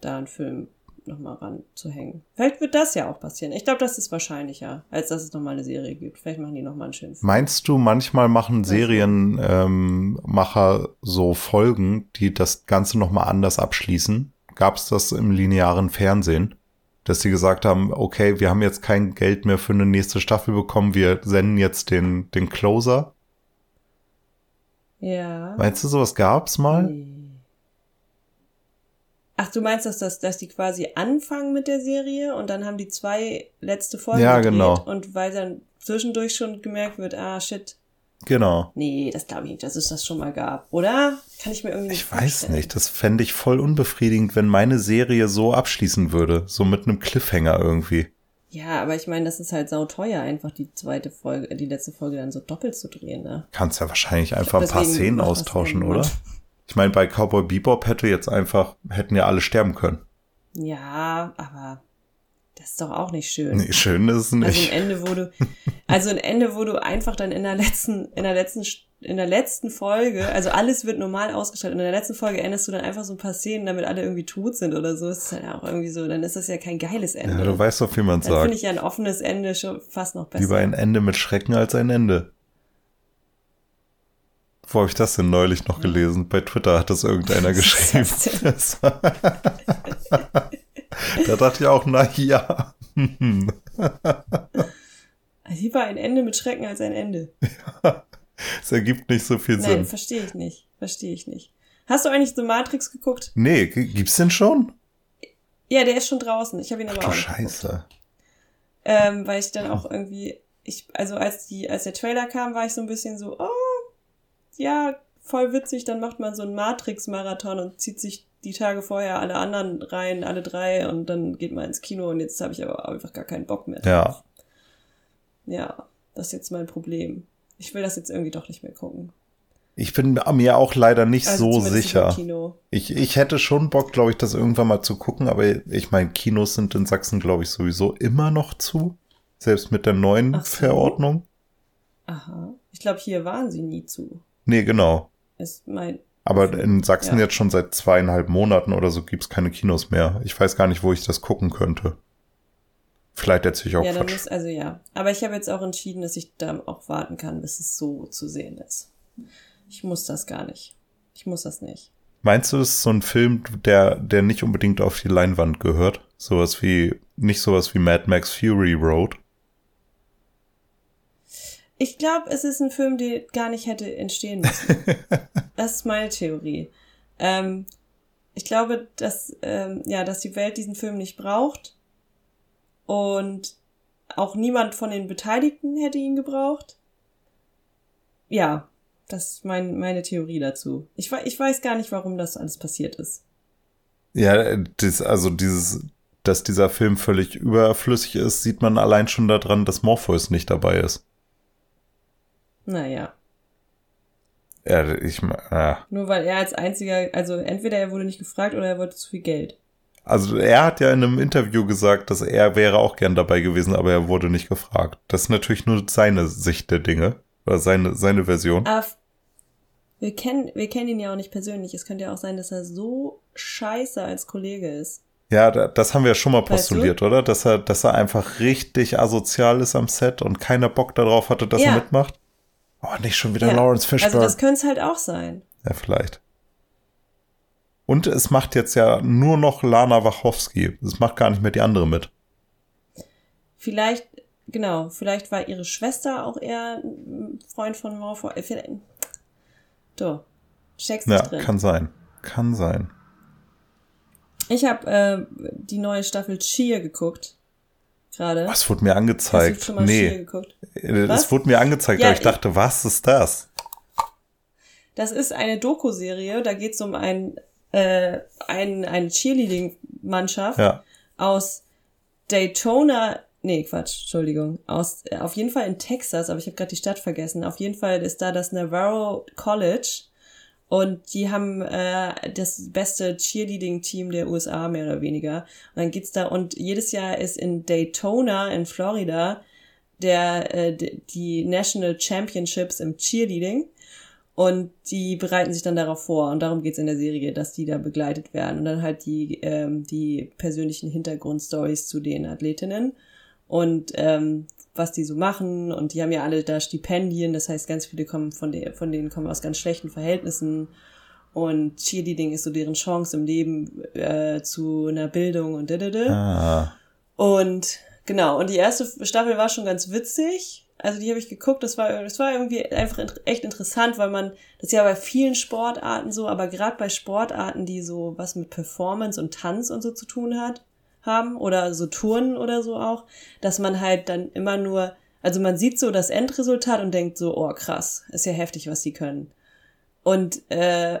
da einen Film nochmal ranzuhängen. Vielleicht wird das ja auch passieren. Ich glaube, das ist wahrscheinlicher, als dass es nochmal eine Serie gibt. Vielleicht machen die nochmal einen schönen Film. Meinst du, manchmal machen Serienmacher ähm, so Folgen, die das Ganze nochmal anders abschließen? Gab es das im linearen Fernsehen? Dass sie gesagt haben, okay, wir haben jetzt kein Geld mehr für eine nächste Staffel bekommen, wir senden jetzt den, den Closer. Ja. Meinst du, sowas gab's mal? Ach, du meinst, dass, das, dass die quasi anfangen mit der Serie und dann haben die zwei letzte Folgen ja, genau. und weil dann zwischendurch schon gemerkt wird, ah, shit. Genau. Nee, das glaube ich nicht, dass es das schon mal gab. Oder? Kann ich mir irgendwie Ich weiß nicht, das fände ich voll unbefriedigend, wenn meine Serie so abschließen würde. So mit einem Cliffhanger irgendwie. Ja, aber ich meine, das ist halt sauteuer, einfach die zweite Folge, die letzte Folge dann so doppelt zu drehen, ne? Kannst ja wahrscheinlich einfach ein paar Szenen austauschen, oder? Ich meine, bei Cowboy Bebop hätte jetzt einfach, hätten ja alle sterben können. Ja, aber das ist doch auch nicht schön. Nee, schön ist es nicht. Also ein Ende, wo du, also ein Ende, wo du einfach dann in der letzten, in der letzten, in der letzten Folge, also alles wird normal ausgestrahlt und in der letzten Folge endest du dann einfach so ein paar Szenen, damit alle irgendwie tot sind oder so. Das ist halt auch irgendwie so, dann ist das ja kein geiles Ende. Ja, du weißt doch, wie man sagt. Dann finde ich ja ein offenes Ende schon fast noch besser. Lieber ein Ende mit Schrecken als ein Ende. Wo habe ich das denn neulich noch gelesen? Bei Twitter hat das irgendeiner geschrieben. Das da dachte ich auch, na ja. Lieber ein Ende mit Schrecken als ein Ende. Ja, es ergibt nicht so viel Nein, Sinn. Nein, verstehe ich nicht. Verstehe ich nicht. Hast du eigentlich The Matrix geguckt? Nee, gibt's den schon? Ja, der ist schon draußen. Ich habe ihn aber Ach, auch nicht Scheiße. Ähm, weil ich dann auch irgendwie, ich, also als die, als der Trailer kam, war ich so ein bisschen so, oh, ja, voll witzig, dann macht man so einen Matrix-Marathon und zieht sich die Tage vorher alle anderen rein, alle drei und dann geht man ins Kino und jetzt habe ich aber einfach gar keinen Bock mehr. Drauf. Ja. Ja, das ist jetzt mein Problem. Ich will das jetzt irgendwie doch nicht mehr gucken. Ich bin mir auch leider nicht also so sicher. Ich, ich hätte schon Bock, glaube ich, das irgendwann mal zu gucken, aber ich meine, Kinos sind in Sachsen, glaube ich, sowieso immer noch zu. Selbst mit der neuen so. Verordnung. Aha. Ich glaube, hier waren sie nie zu. Nee, genau. Ist mein. Aber in Sachsen ja. jetzt schon seit zweieinhalb Monaten oder so gibt's keine Kinos mehr. Ich weiß gar nicht, wo ich das gucken könnte. Vielleicht erzähle ich auch Ja, dann muss, also ja. Aber ich habe jetzt auch entschieden, dass ich da auch warten kann, bis es so zu sehen ist. Ich muss das gar nicht. Ich muss das nicht. Meinst du, es ist so ein Film, der, der nicht unbedingt auf die Leinwand gehört? Sowas wie, nicht sowas wie Mad Max Fury Road? Ich glaube, es ist ein Film, der gar nicht hätte entstehen müssen. das ist meine Theorie. Ähm, ich glaube, dass, ähm, ja, dass die Welt diesen Film nicht braucht und auch niemand von den Beteiligten hätte ihn gebraucht. Ja, das ist mein, meine Theorie dazu. Ich, ich weiß gar nicht, warum das alles passiert ist. Ja, das, also dieses, dass dieser Film völlig überflüssig ist, sieht man allein schon daran, dass Morpheus nicht dabei ist. Naja. Ja, ich, ja. Nur weil er als einziger, also entweder er wurde nicht gefragt oder er wollte zu viel Geld. Also er hat ja in einem Interview gesagt, dass er wäre auch gern dabei gewesen, aber er wurde nicht gefragt. Das ist natürlich nur seine Sicht der Dinge. Oder seine, seine Version. Aber wir kennen, wir kennen ihn ja auch nicht persönlich. Es könnte ja auch sein, dass er so scheiße als Kollege ist. Ja, das haben wir ja schon mal postuliert, weißt du? oder? Dass er, dass er einfach richtig asozial ist am Set und keiner Bock darauf hatte, dass ja. er mitmacht. Oh, nicht schon wieder ja. Lawrence Fishburne. Also das könnte es halt auch sein. Ja, vielleicht. Und es macht jetzt ja nur noch Lana Wachowski. Es macht gar nicht mehr die andere mit. Vielleicht, genau, vielleicht war ihre Schwester auch eher Freund von Morpho. Äh, du, checkst ja, drin. kann sein. Kann sein. Ich habe äh, die neue Staffel Cheer geguckt. Gerade. Was wurde mir angezeigt? Hast du schon mal nee. Geguckt? Es wurde mir angezeigt, ja, aber ich dachte, was ist das? Das ist eine Doku-Serie, da geht es um ein, äh, ein, eine Cheerleading-Mannschaft ja. aus Daytona, nee, Quatsch, Entschuldigung, aus, äh, auf jeden Fall in Texas, aber ich habe gerade die Stadt vergessen. Auf jeden Fall ist da das Navarro College und die haben äh, das beste Cheerleading-Team der USA, mehr oder weniger. Und dann geht's da, und jedes Jahr ist in Daytona in Florida der äh, die National Championships im Cheerleading. Und die bereiten sich dann darauf vor. Und darum geht's in der Serie, dass die da begleitet werden. Und dann halt die, ähm, die persönlichen Hintergrundstories zu den Athletinnen. Und ähm, was die so machen. Und die haben ja alle da Stipendien. Das heißt, ganz viele kommen von, der, von denen kommen aus ganz schlechten Verhältnissen. Und Cheerleading ist so deren Chance im Leben äh, zu einer Bildung und da. Ah. Und genau, und die erste Staffel war schon ganz witzig. Also die habe ich geguckt, das war, das war irgendwie einfach echt interessant, weil man, das ist ja bei vielen Sportarten so, aber gerade bei Sportarten, die so was mit Performance und Tanz und so zu tun hat, haben oder so Touren oder so auch, dass man halt dann immer nur, also man sieht so das Endresultat und denkt so, oh krass, ist ja heftig, was die können. Und, äh,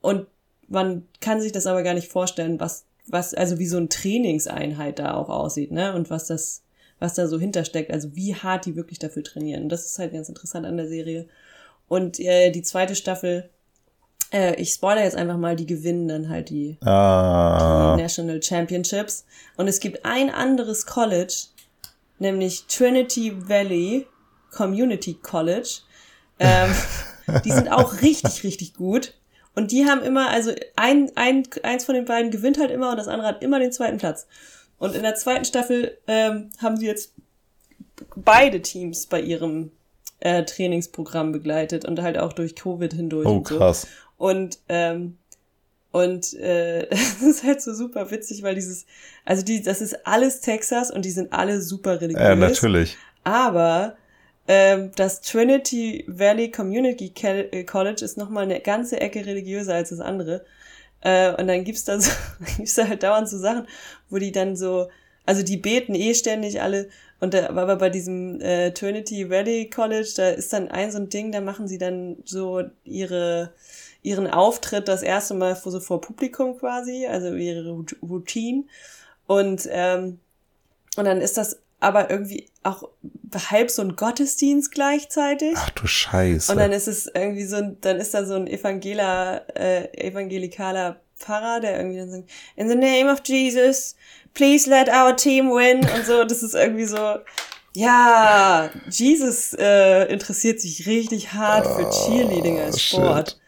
und man kann sich das aber gar nicht vorstellen, was, was, also wie so ein Trainingseinheit da auch aussieht, ne? Und was das, was da so hintersteckt, also wie hart die wirklich dafür trainieren. Und das ist halt ganz interessant an der Serie. Und äh, die zweite Staffel äh, ich spoilere jetzt einfach mal, die gewinnen dann halt die, ah. die National Championships. Und es gibt ein anderes College, nämlich Trinity Valley Community College. Ähm, die sind auch richtig, richtig gut. Und die haben immer, also ein, ein, eins von den beiden gewinnt halt immer und das andere hat immer den zweiten Platz. Und in der zweiten Staffel ähm, haben sie jetzt beide Teams bei ihrem äh, Trainingsprogramm begleitet und halt auch durch Covid hindurch. Oh, krass. Und, ähm, und äh, das ist halt so super witzig, weil dieses, also die, das ist alles Texas und die sind alle super religiös. Ja, natürlich. Aber ähm, das Trinity Valley Community äh, College ist nochmal eine ganze Ecke religiöser als das andere. Äh, und dann gibt's da so, gibt's da halt dauernd so Sachen, wo die dann so, also die beten eh ständig alle. Und da, aber bei diesem äh, Trinity Valley College, da ist dann ein so ein Ding, da machen sie dann so ihre ihren Auftritt das erste Mal vor, so vor Publikum quasi, also ihre Routine. Und, ähm, und dann ist das aber irgendwie auch halb so ein Gottesdienst gleichzeitig. Ach du Scheiße. Und dann ist es irgendwie so ein, dann ist da so ein Evangeler, äh, evangelikaler Pfarrer, der irgendwie dann sagt, in the name of Jesus, please let our team win und so. Das ist irgendwie so, ja, Jesus äh, interessiert sich richtig hart für Cheerleading als Sport. Shit.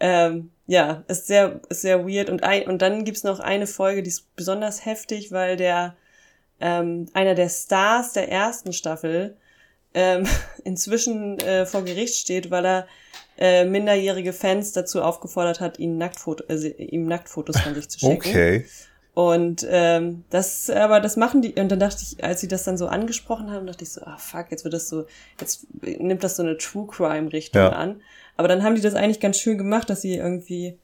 Ähm, ja, ist sehr, ist sehr weird. Und, ein, und dann gibt's noch eine Folge, die ist besonders heftig, weil der ähm, einer der Stars der ersten Staffel ähm, inzwischen äh, vor Gericht steht, weil er äh, minderjährige Fans dazu aufgefordert hat, ihn Nacktfoto, äh, ihm Nacktfotos von sich zu schicken. Okay. Und ähm, das, aber das machen die, und dann dachte ich, als sie das dann so angesprochen haben, dachte ich so, ah fuck, jetzt wird das so, jetzt nimmt das so eine True Crime Richtung ja. an. Aber dann haben die das eigentlich ganz schön gemacht, dass sie irgendwie,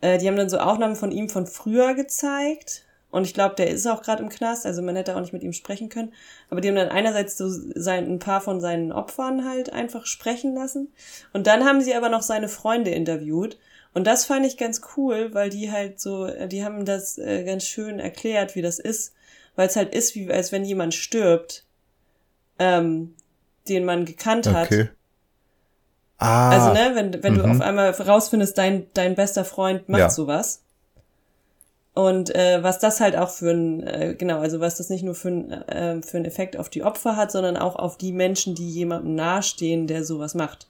äh, die haben dann so Aufnahmen von ihm von früher gezeigt. Und ich glaube, der ist auch gerade im Knast, also man hätte auch nicht mit ihm sprechen können. Aber die haben dann einerseits so sein, ein paar von seinen Opfern halt einfach sprechen lassen. Und dann haben sie aber noch seine Freunde interviewt. Und das fand ich ganz cool, weil die halt so, die haben das äh, ganz schön erklärt, wie das ist, weil es halt ist, wie als wenn jemand stirbt, ähm, den man gekannt hat. Okay. Ah, also, ne, wenn, wenn du auf mhm. einmal rausfindest, dein, dein bester Freund macht ja. sowas. Und äh, was das halt auch für ein, äh, genau, also was das nicht nur für ein, äh, für einen Effekt auf die Opfer hat, sondern auch auf die Menschen, die jemandem nahestehen, der sowas macht.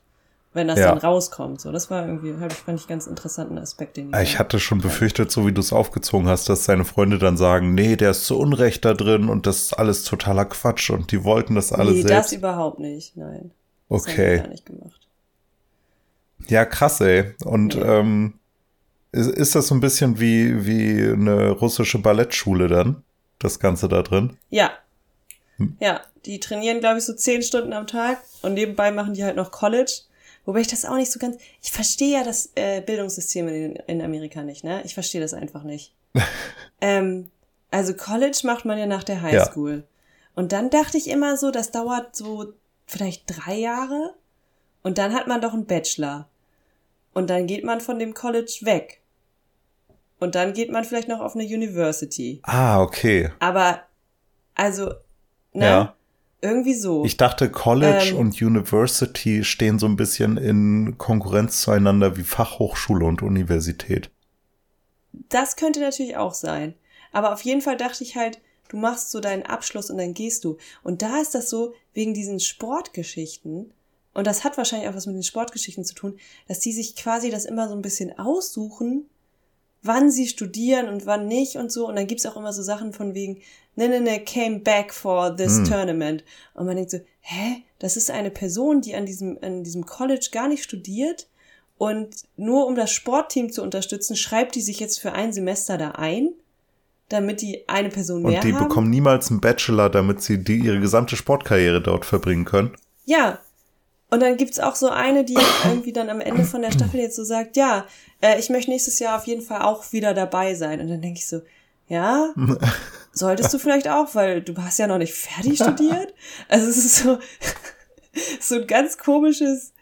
Wenn das ja. dann rauskommt. So, das war irgendwie, hab ich, fand ich ganz interessanten Aspekt, den ich. Ich hatte schon befürchtet, so wie du es aufgezogen hast, dass deine Freunde dann sagen, nee, der ist zu Unrecht da drin und das ist alles totaler Quatsch und die wollten das alles nee, selbst. Nee, das überhaupt nicht, nein. Das okay. Haben wir gar nicht gemacht. Ja, krass, ey. Und ja. ähm, ist, ist das so ein bisschen wie, wie eine russische Ballettschule dann? Das Ganze da drin? Ja. Hm. Ja, die trainieren, glaube ich, so zehn Stunden am Tag und nebenbei machen die halt noch College. Wobei ich das auch nicht so ganz. Ich verstehe ja das äh, Bildungssystem in, in Amerika nicht, ne? Ich verstehe das einfach nicht. ähm, also College macht man ja nach der Highschool. Ja. Und dann dachte ich immer so, das dauert so vielleicht drei Jahre. Und dann hat man doch einen Bachelor. Und dann geht man von dem College weg. Und dann geht man vielleicht noch auf eine University. Ah, okay. Aber, also, ne? Ja. Irgendwie so. Ich dachte, College ähm, und University stehen so ein bisschen in Konkurrenz zueinander wie Fachhochschule und Universität. Das könnte natürlich auch sein. Aber auf jeden Fall dachte ich halt, du machst so deinen Abschluss und dann gehst du. Und da ist das so, wegen diesen Sportgeschichten, und das hat wahrscheinlich auch was mit den Sportgeschichten zu tun, dass die sich quasi das immer so ein bisschen aussuchen, wann sie studieren und wann nicht und so. Und dann gibt's auch immer so Sachen von wegen, ne, ne, ne, came back for this hm. tournament. Und man denkt so, hä? Das ist eine Person, die an diesem, an diesem College gar nicht studiert und nur um das Sportteam zu unterstützen, schreibt die sich jetzt für ein Semester da ein, damit die eine Person mehr Und die haben. bekommen niemals einen Bachelor, damit sie die ihre gesamte Sportkarriere dort verbringen können. Ja, und dann gibt's auch so eine, die irgendwie dann am Ende von der Staffel jetzt so sagt, ja, äh, ich möchte nächstes Jahr auf jeden Fall auch wieder dabei sein. Und dann denke ich so, ja, solltest du vielleicht auch, weil du hast ja noch nicht fertig studiert. Also es ist so, so ein ganz komisches,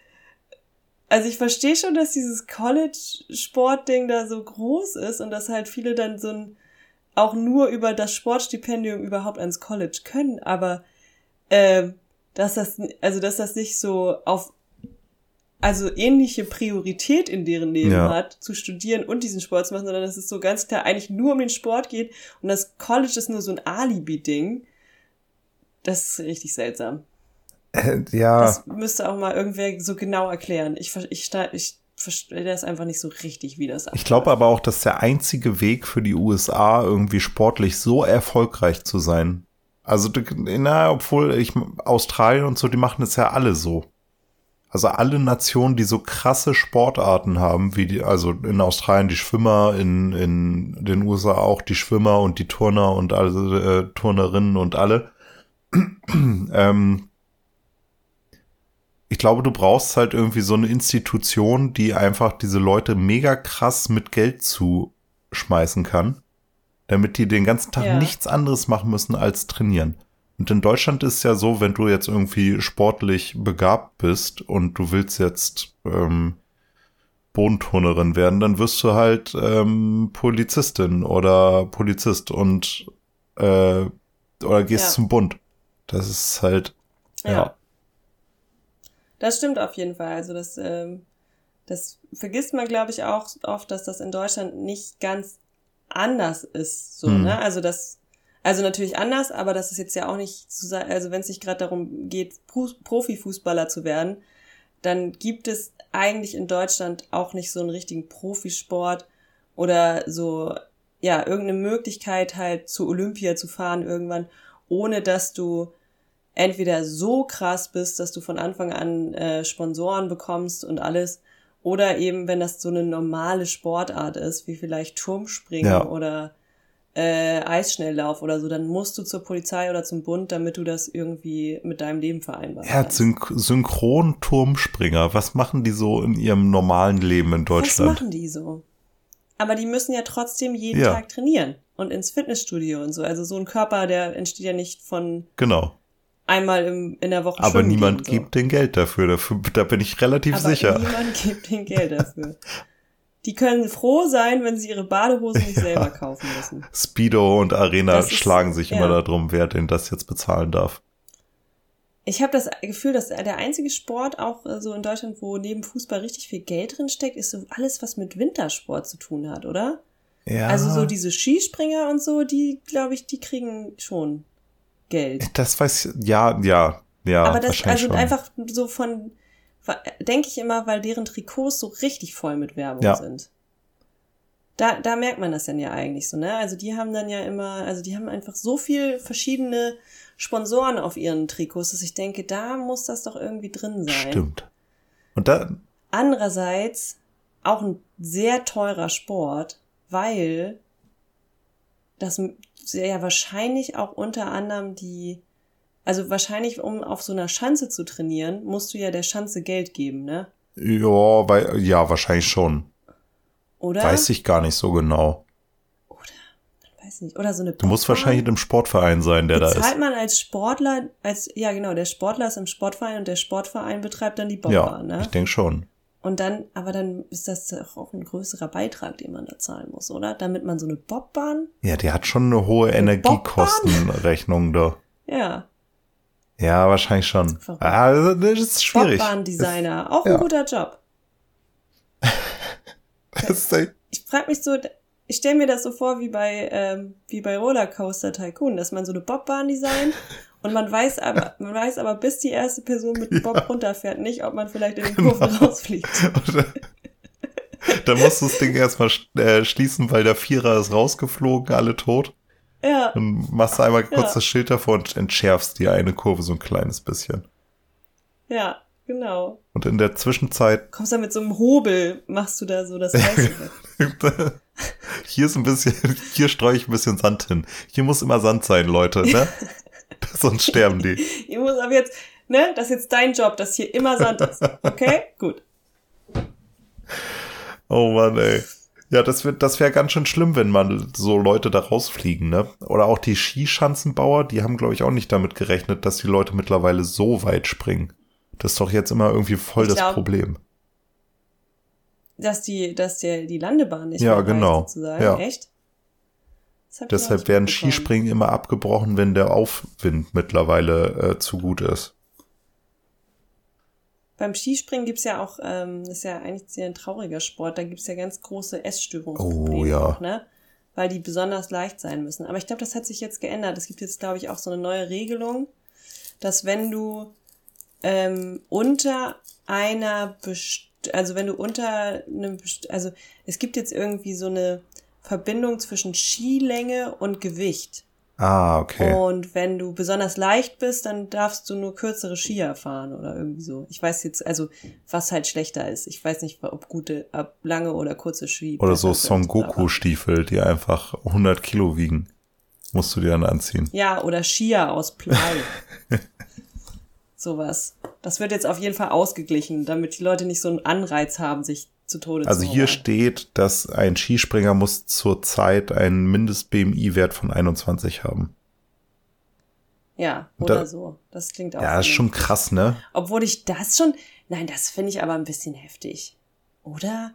also ich verstehe schon, dass dieses College-Sport-Ding da so groß ist und dass halt viele dann so ein, auch nur über das Sportstipendium überhaupt ans College können, aber ähm, dass das, also dass das nicht so auf also ähnliche Priorität in deren Leben ja. hat, zu studieren und diesen Sport zu machen, sondern dass es so ganz klar eigentlich nur um den Sport geht und das College ist nur so ein Alibi-Ding. Das ist richtig seltsam. Äh, ja. Das müsste auch mal irgendwer so genau erklären. Ich, ich, ich verstehe das einfach nicht so richtig, wie das Ich glaube aber auch, dass der einzige Weg für die USA irgendwie sportlich so erfolgreich zu sein also, na, obwohl ich, Australien und so, die machen es ja alle so. Also alle Nationen, die so krasse Sportarten haben, wie die, also in Australien die Schwimmer, in, in den USA auch die Schwimmer und die Turner und alle äh, Turnerinnen und alle. ähm, ich glaube, du brauchst halt irgendwie so eine Institution, die einfach diese Leute mega krass mit Geld zuschmeißen kann damit die den ganzen Tag ja. nichts anderes machen müssen als trainieren. Und in Deutschland ist es ja so, wenn du jetzt irgendwie sportlich begabt bist und du willst jetzt ähm, Bodenturnerin werden, dann wirst du halt ähm, Polizistin oder Polizist und äh, oder gehst ja. zum Bund. Das ist halt ja. ja. Das stimmt auf jeden Fall. Also das, ähm, das vergisst man, glaube ich, auch oft, dass das in Deutschland nicht ganz anders ist. So, mhm. ne? Also das, also natürlich anders, aber das ist jetzt ja auch nicht zu sagen, also wenn es sich gerade darum geht, Profifußballer zu werden, dann gibt es eigentlich in Deutschland auch nicht so einen richtigen Profisport oder so, ja, irgendeine Möglichkeit halt zu Olympia zu fahren irgendwann, ohne dass du entweder so krass bist, dass du von Anfang an äh, Sponsoren bekommst und alles, oder eben, wenn das so eine normale Sportart ist, wie vielleicht Turmspringen ja. oder äh, Eisschnelllauf oder so, dann musst du zur Polizei oder zum Bund, damit du das irgendwie mit deinem Leben vereinbaren ja. Ja, Synchron-Turmspringer, was machen die so in ihrem normalen Leben in Deutschland? Was machen die so? Aber die müssen ja trotzdem jeden ja. Tag trainieren und ins Fitnessstudio und so. Also so ein Körper, der entsteht ja nicht von genau einmal im, in der Woche Aber niemand gehen, so. gibt den Geld dafür, dafür, da bin ich relativ Aber sicher. Niemand gibt den Geld dafür. die können froh sein, wenn sie ihre Badehosen nicht ja. selber kaufen müssen. Speedo und Arena ist, schlagen sich ja. immer darum, wer denn das jetzt bezahlen darf. Ich habe das Gefühl, dass der einzige Sport auch äh, so in Deutschland, wo neben Fußball richtig viel Geld drin steckt, ist so alles, was mit Wintersport zu tun hat, oder? Ja. Also so diese Skispringer und so, die, glaube ich, die kriegen schon Geld. Das weiß ich, ja, ja, ja. Aber das also schon. einfach so von, denke ich immer, weil deren Trikots so richtig voll mit Werbung ja. sind. Da, da merkt man das dann ja eigentlich so, ne? Also die haben dann ja immer, also die haben einfach so viel verschiedene Sponsoren auf ihren Trikots, dass ich denke, da muss das doch irgendwie drin sein. Stimmt. Und da. Andererseits auch ein sehr teurer Sport, weil das ja wahrscheinlich auch unter anderem die, also wahrscheinlich, um auf so einer Schanze zu trainieren, musst du ja der Schanze Geld geben, ne? Ja, weil, ja, wahrscheinlich schon. Oder? Weiß ich gar nicht so genau weiß nicht, oder so eine Du musst wahrscheinlich im Sportverein sein, der Bezahlt da ist. Zahlt man als Sportler, als, ja genau, der Sportler ist im Sportverein und der Sportverein betreibt dann die Bobbahn, ja, ne? ich denke schon. Und dann, aber dann ist das doch auch ein größerer Beitrag, den man da zahlen muss, oder? Damit man so eine Bobbahn. Ja, die hat schon eine hohe eine Energiekostenrechnung da. Ja. Ja, wahrscheinlich schon. Ah, das ist schwierig. Bobbahn-Designer, auch ein ja. guter Job. ich frage mich so, ich stelle mir das so vor wie bei, ähm, wie bei Rollercoaster Tycoon, dass man so eine Bobbahn designt und man weiß aber, man weiß aber, bis die erste Person mit dem Bob ja. runterfährt, nicht, ob man vielleicht in den genau. Kurven rausfliegt. da musst du das Ding erstmal äh, schließen, weil der Vierer ist rausgeflogen, alle tot. Ja. Dann machst du einmal kurz ja. das Schild davor und entschärfst die eine Kurve so ein kleines bisschen. Ja, genau. Und in der Zwischenzeit. Kommst du mit so einem Hobel, machst du da so das Weiße Hier ist ein bisschen, hier streue ich ein bisschen Sand hin. Hier muss immer Sand sein, Leute, ne? Sonst sterben die. Hier muss aber jetzt, ne? Das ist jetzt dein Job, dass hier immer Sand ist. Okay? Gut. Oh Mann, ey. Ja, das wird, das wäre ganz schön schlimm, wenn man so Leute da rausfliegen, ne? Oder auch die Skischanzenbauer, die haben, glaube ich, auch nicht damit gerechnet, dass die Leute mittlerweile so weit springen. Das ist doch jetzt immer irgendwie voll ich das glaub, Problem dass die, dass der die Landebahn nicht ja, mehr genau. Reicht, sozusagen. Ja. Echt? Deshalb werden Skispringen immer abgebrochen, wenn der Aufwind mittlerweile äh, zu gut ist. Beim Skispringen gibt's ja auch, ähm, ist ja eigentlich sehr ein trauriger Sport, da gibt's ja ganz große Essstörungsprobleme. Oh ja. Auch, ne? Weil die besonders leicht sein müssen. Aber ich glaube, das hat sich jetzt geändert. Es gibt jetzt, glaube ich, auch so eine neue Regelung, dass wenn du ähm, unter einer bestimmten also wenn du unter einem, also es gibt jetzt irgendwie so eine Verbindung zwischen Skilänge und Gewicht. Ah, okay. Und wenn du besonders leicht bist, dann darfst du nur kürzere Skier fahren oder irgendwie so. Ich weiß jetzt, also was halt schlechter ist. Ich weiß nicht, ob gute, ob lange oder kurze Ski. Oder so Son Goku Stiefel, die einfach 100 Kilo wiegen. Musst du dir dann anziehen. Ja, oder Skier aus Blei. Sowas. Das wird jetzt auf jeden Fall ausgeglichen, damit die Leute nicht so einen Anreiz haben, sich zu Tode also hier steht, dass ein Skispringer muss zurzeit einen Mindest-BMI-Wert von 21 haben. Ja, oder da, so. Das klingt auch. Ja, ist schon krass, ne? Obwohl ich das schon, nein, das finde ich aber ein bisschen heftig. Oder?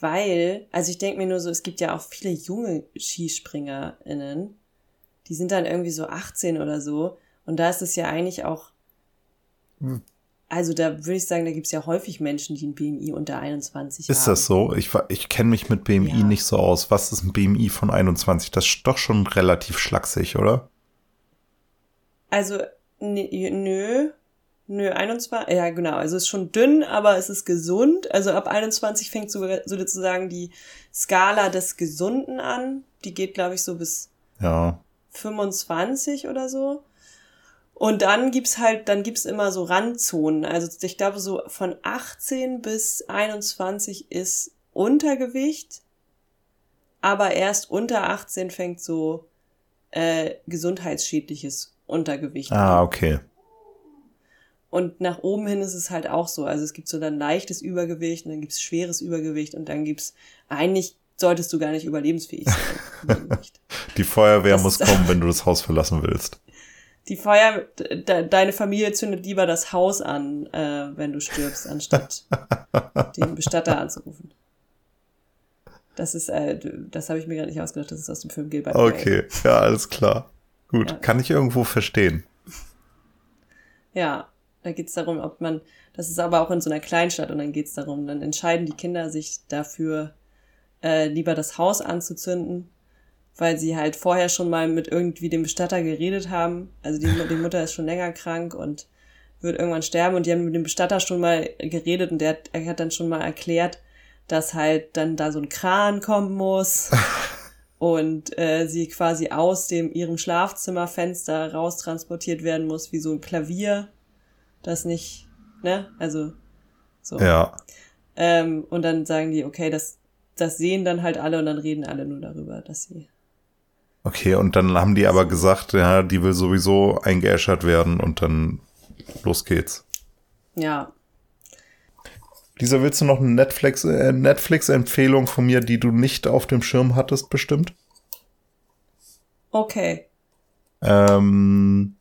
Weil, also ich denke mir nur so, es gibt ja auch viele junge SkispringerInnen, die sind dann irgendwie so 18 oder so. Und da ist es ja eigentlich auch hm. Also da würde ich sagen, da gibt es ja häufig Menschen, die ein BMI unter 21 ist haben. Ist das so? Ich, ich kenne mich mit BMI ja. nicht so aus. Was ist ein BMI von 21? Das ist doch schon relativ schlaksig, oder? Also, nö. Nö, 21, ja genau, also es ist schon dünn, aber es ist gesund. Also ab 21 fängt so, sozusagen die Skala des Gesunden an. Die geht, glaube ich, so bis ja. 25 oder so. Und dann gibt's halt, dann gibt's immer so Randzonen. Also ich glaube, so von 18 bis 21 ist Untergewicht, aber erst unter 18 fängt so äh, gesundheitsschädliches Untergewicht an. Ah, okay. Und nach oben hin ist es halt auch so. Also es gibt so dann leichtes Übergewicht und dann gibt's schweres Übergewicht und dann gibt's eigentlich solltest du gar nicht überlebensfähig sein. Die Feuerwehr das muss kommen, wenn du das Haus verlassen willst. Die Feuer, de, deine Familie zündet lieber das Haus an, äh, wenn du stirbst, anstatt den Bestatter anzurufen. Das ist, äh, das habe ich mir gar nicht ausgedacht, das ist aus dem Film Gilbert. Okay, ja, alles klar. Gut, ja. kann ich irgendwo verstehen. Ja, da geht es darum, ob man, das ist aber auch in so einer Kleinstadt und dann geht es darum, dann entscheiden die Kinder sich dafür, äh, lieber das Haus anzuzünden, weil sie halt vorher schon mal mit irgendwie dem Bestatter geredet haben. Also die, die Mutter ist schon länger krank und wird irgendwann sterben und die haben mit dem Bestatter schon mal geredet und der hat, er hat dann schon mal erklärt, dass halt dann da so ein Kran kommen muss und äh, sie quasi aus dem ihrem Schlafzimmerfenster raustransportiert werden muss wie so ein Klavier, das nicht, ne, also so. Ja. Ähm, und dann sagen die, okay, das das sehen dann halt alle und dann reden alle nur darüber, dass sie Okay, und dann haben die aber gesagt, ja, die will sowieso eingeäschert werden und dann los geht's. Ja. Lisa, willst du noch eine Netflix, äh, Netflix-Empfehlung von mir, die du nicht auf dem Schirm hattest, bestimmt? Okay. Ähm,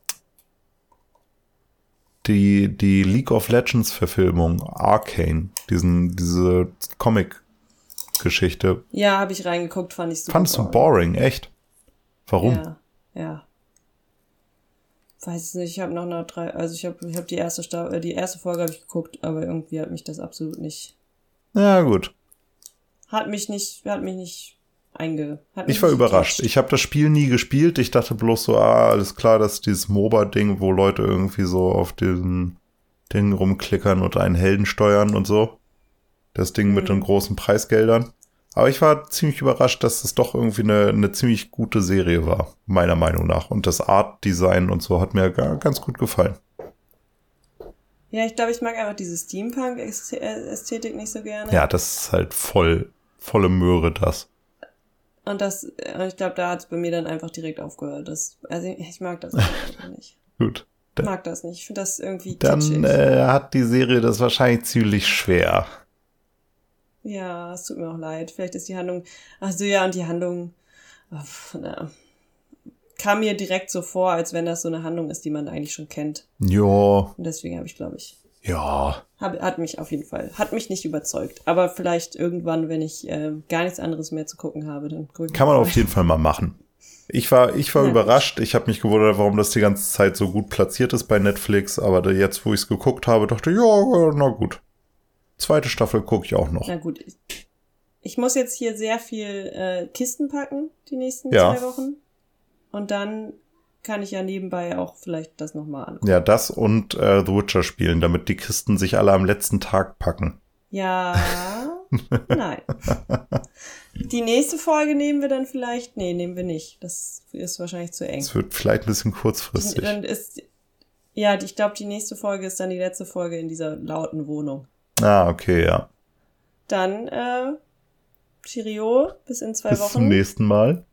die, die League of Legends Verfilmung, Arcane, diesen, diese Comic-Geschichte. Ja, habe ich reingeguckt, fand ich super. Fandest du boring, echt? Warum? Ja, ja. Weiß nicht, ich habe noch eine drei, also ich habe ich hab die erste Sta äh, die erste Folge habe ich geguckt, aber irgendwie hat mich das absolut nicht. Ja, gut. Hat mich nicht, hat mich nicht einge. Mich ich war überrascht. Ich habe das Spiel nie gespielt. Ich dachte bloß so, ah, alles klar, das ist dieses MOBA-Ding, wo Leute irgendwie so auf diesen Ding rumklickern und einen Helden steuern und so. Das Ding mhm. mit den großen Preisgeldern. Aber ich war ziemlich überrascht, dass es doch irgendwie eine, eine ziemlich gute Serie war, meiner Meinung nach. Und das Art-Design und so hat mir ganz gut gefallen. Ja, ich glaube, ich mag einfach diese Steampunk-Ästhetik nicht so gerne. Ja, das ist halt voll, volle Möhre, das. Und das, ich glaube, da hat es bei mir dann einfach direkt aufgehört. Das, also ich mag das nicht. Gut. Ich mag das nicht. Ich finde das irgendwie Dann äh, hat die Serie das wahrscheinlich ziemlich schwer. Ja, es tut mir auch leid. Vielleicht ist die Handlung. Ach so, ja, und die Handlung. Oh, na, kam mir direkt so vor, als wenn das so eine Handlung ist, die man eigentlich schon kennt. Ja. Und deswegen habe ich, glaube ich. Ja. Hab, hat mich auf jeden Fall, hat mich nicht überzeugt. Aber vielleicht irgendwann, wenn ich äh, gar nichts anderes mehr zu gucken habe, dann gucke Kann man auf jeden Fall mal machen. Ich war, ich war ja, überrascht. Ich habe mich gewundert, warum das die ganze Zeit so gut platziert ist bei Netflix. Aber jetzt, wo ich es geguckt habe, dachte ich, ja, na gut. Zweite Staffel gucke ich auch noch. Na gut. Ich muss jetzt hier sehr viel äh, Kisten packen, die nächsten ja. zwei Wochen. Und dann kann ich ja nebenbei auch vielleicht das nochmal angucken. Ja, das und äh, The Witcher spielen, damit die Kisten sich alle am letzten Tag packen. Ja, nein. Die nächste Folge nehmen wir dann vielleicht. Nee, nehmen wir nicht. Das ist wahrscheinlich zu eng. Das wird vielleicht ein bisschen kurzfristig. Dann ist, ja, ich glaube, die nächste Folge ist dann die letzte Folge in dieser lauten Wohnung. Ah, okay, ja. Dann, äh, Chirio, bis in zwei bis Wochen. Bis zum nächsten Mal.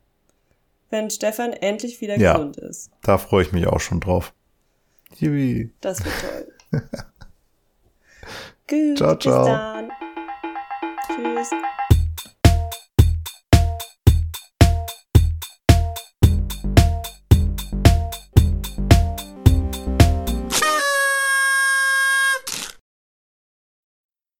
Wenn Stefan endlich wieder ja, gesund ist. Da freue ich mich auch schon drauf. Yippie. Das wird toll. Gut, ciao, ciao. bis dann. Tschüss.